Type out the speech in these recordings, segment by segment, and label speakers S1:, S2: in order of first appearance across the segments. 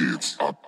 S1: kids. up.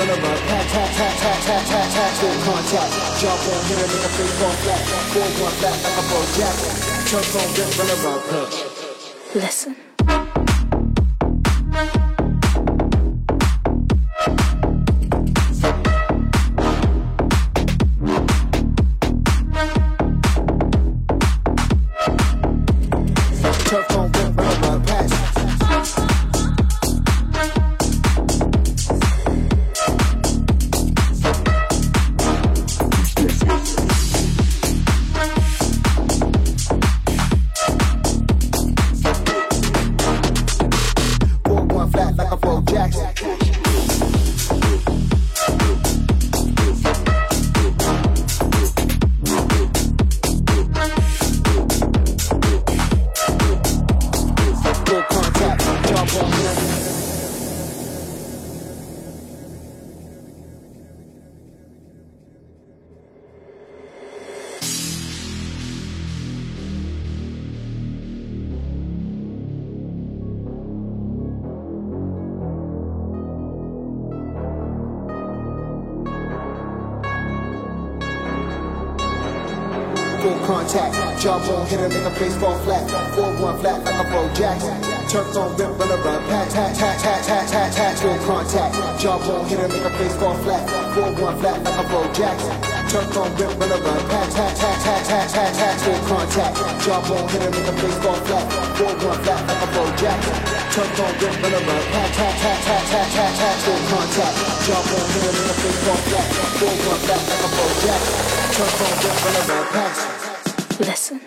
S2: Pat, tap, tap, tap, tap, tap, tap, full contact. Jump on here make a fall flat. One flat like a jack. Jump on this.
S3: Listen. Listen.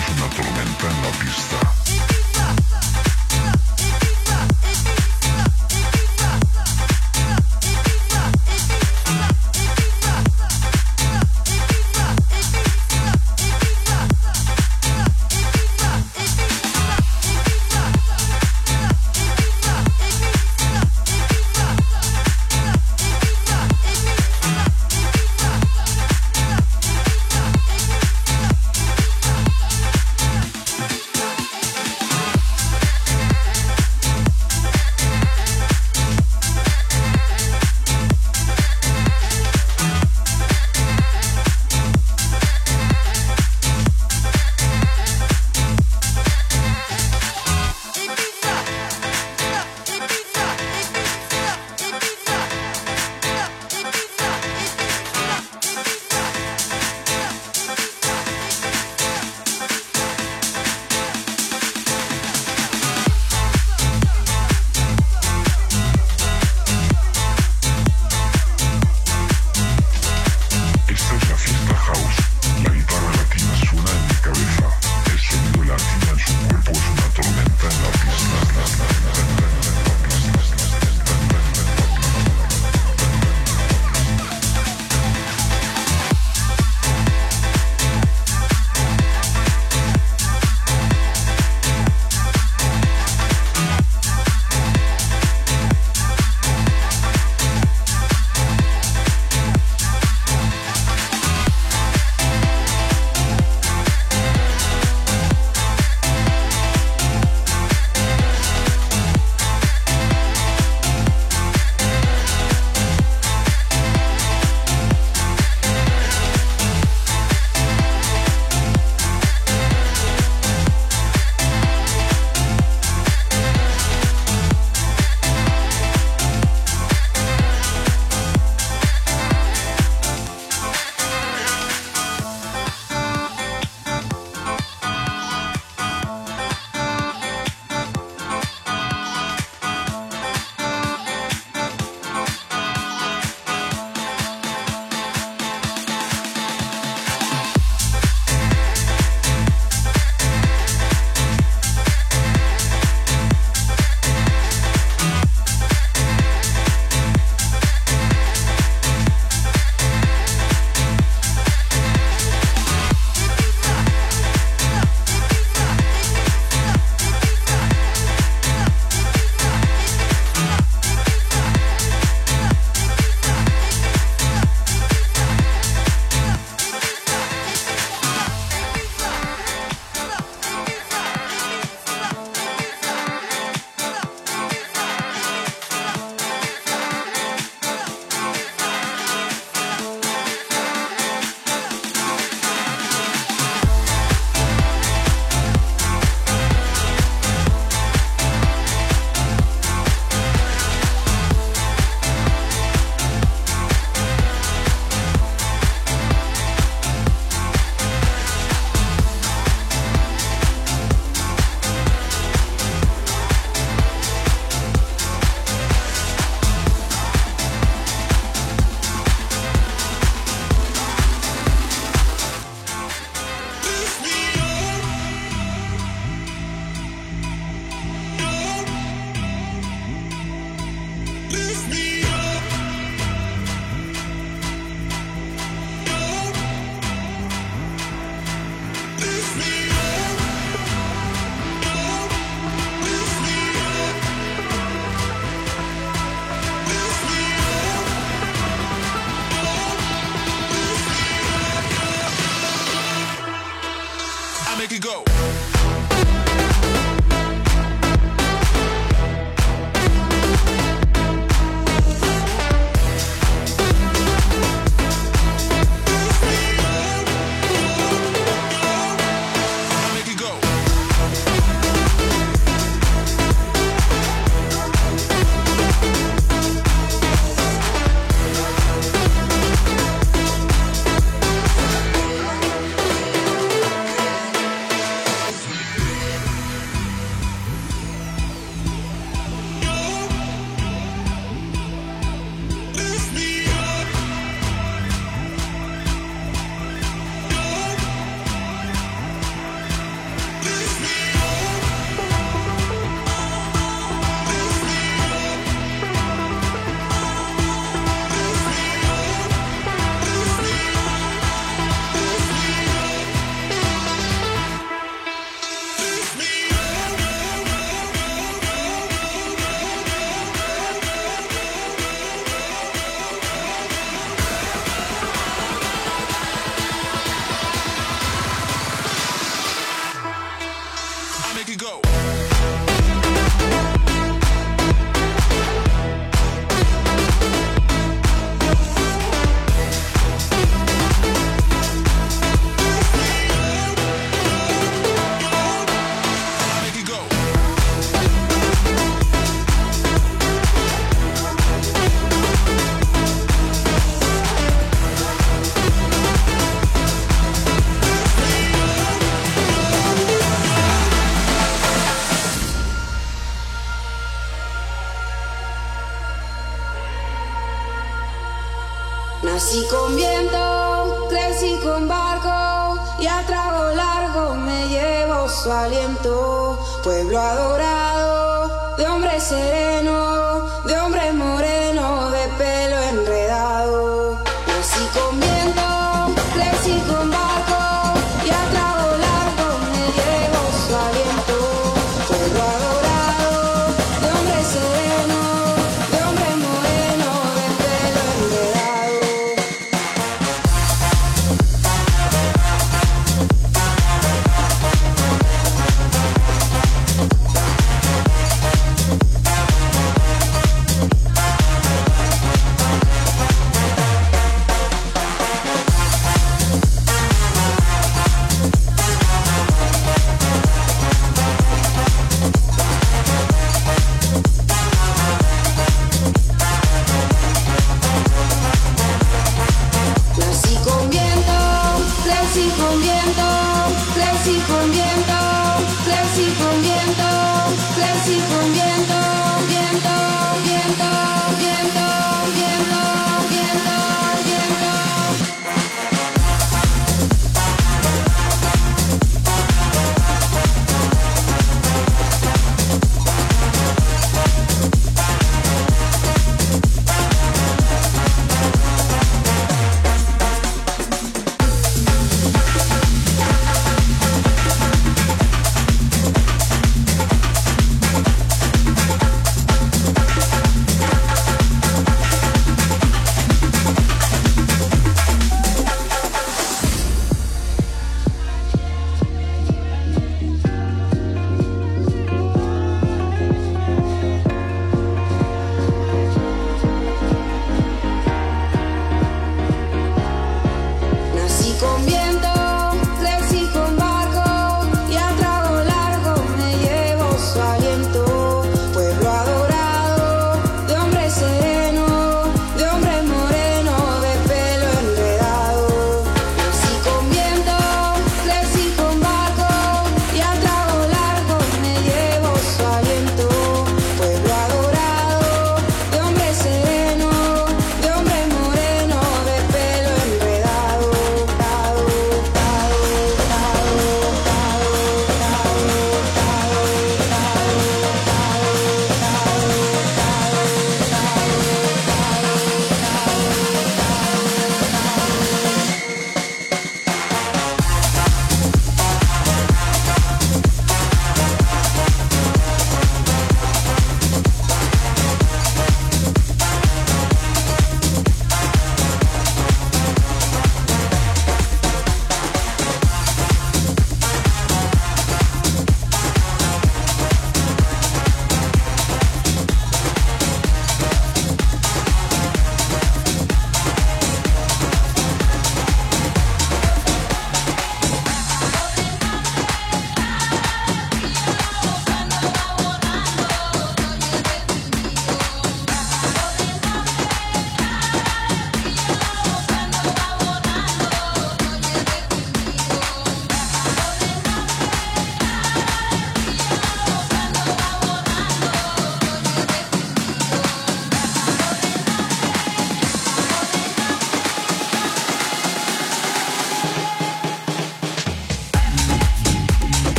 S4: Su cuerpo es